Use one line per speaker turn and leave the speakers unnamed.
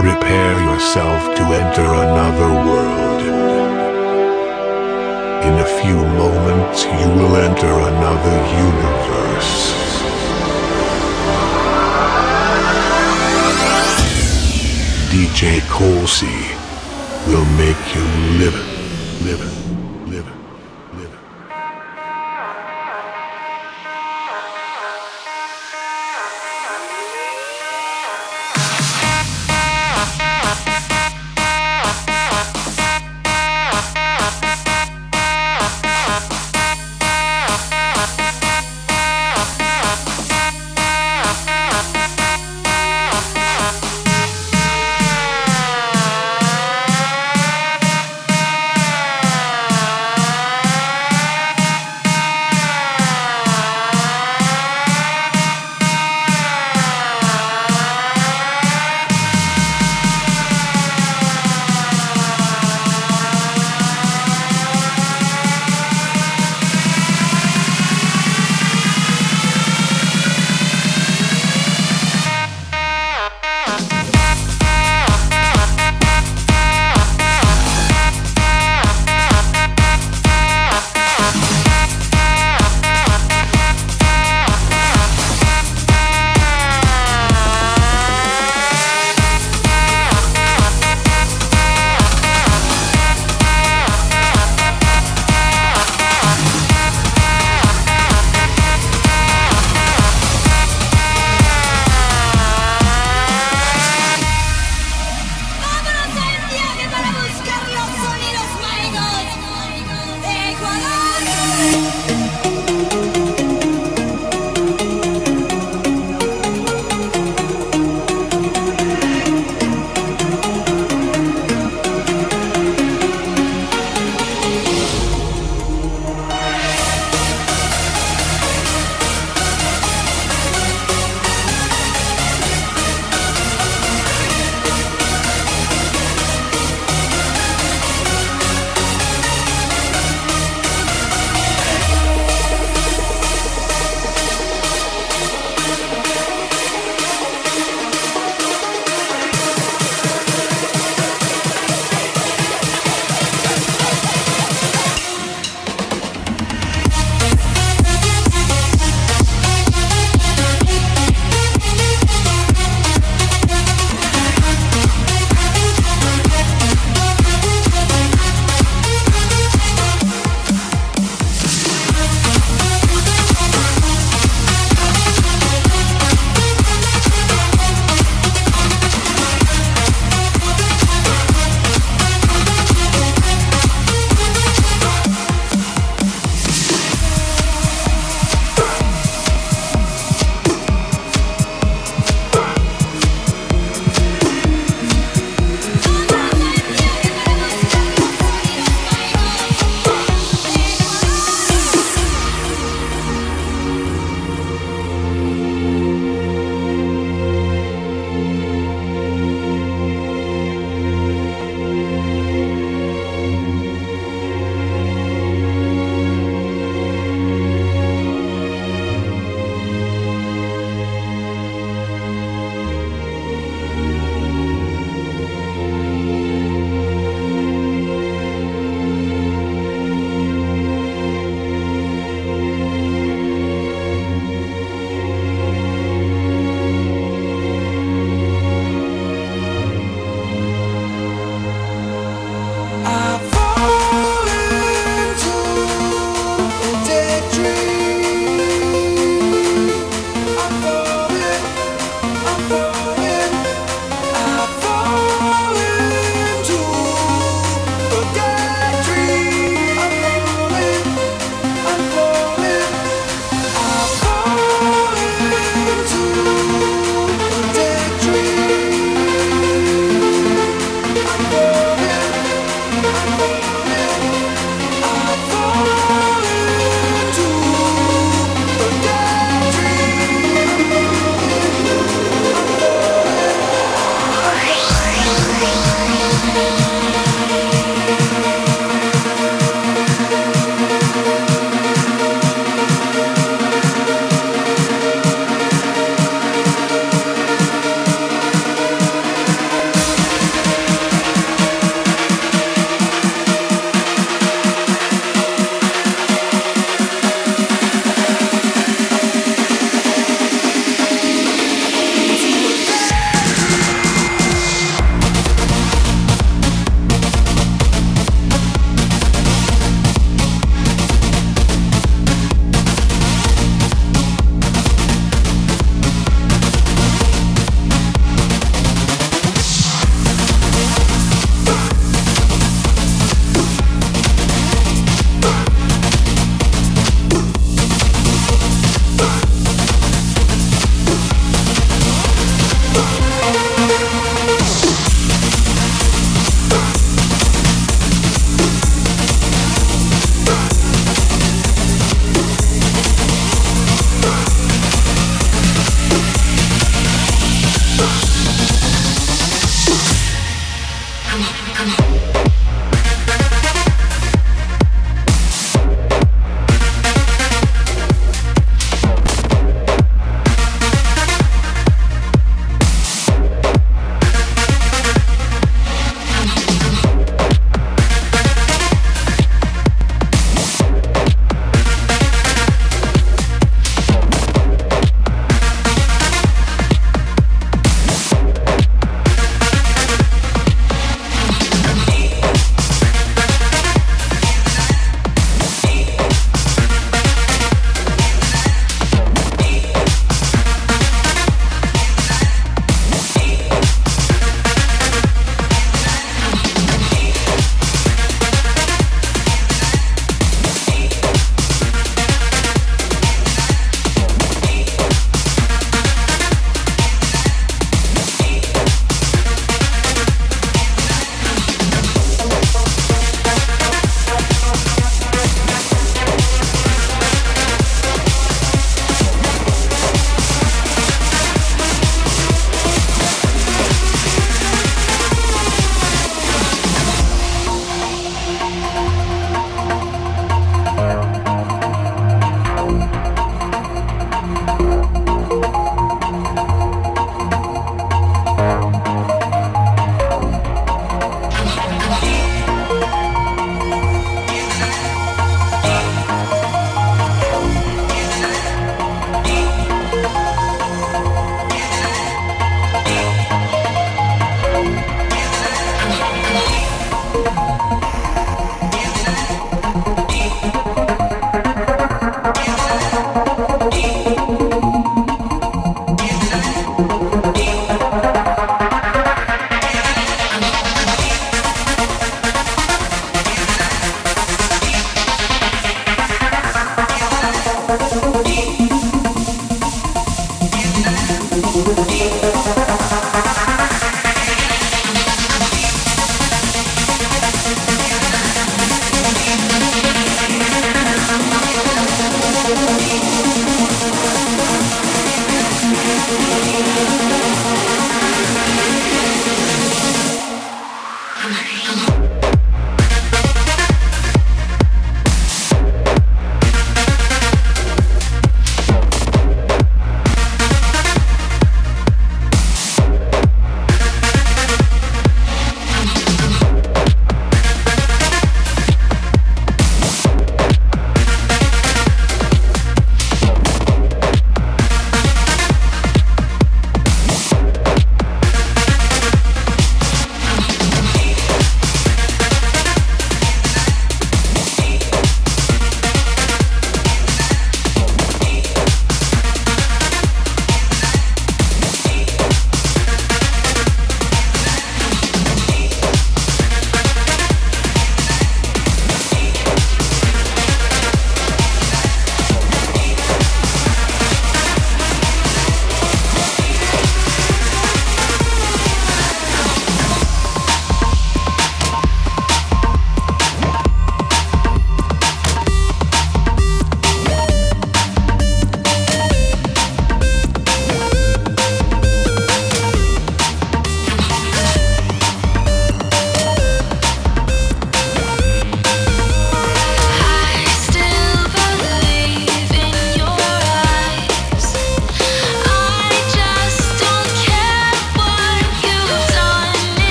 Prepare yourself to enter another world. In a few moments, you will enter another universe. DJ Colsey will make you live it, live it,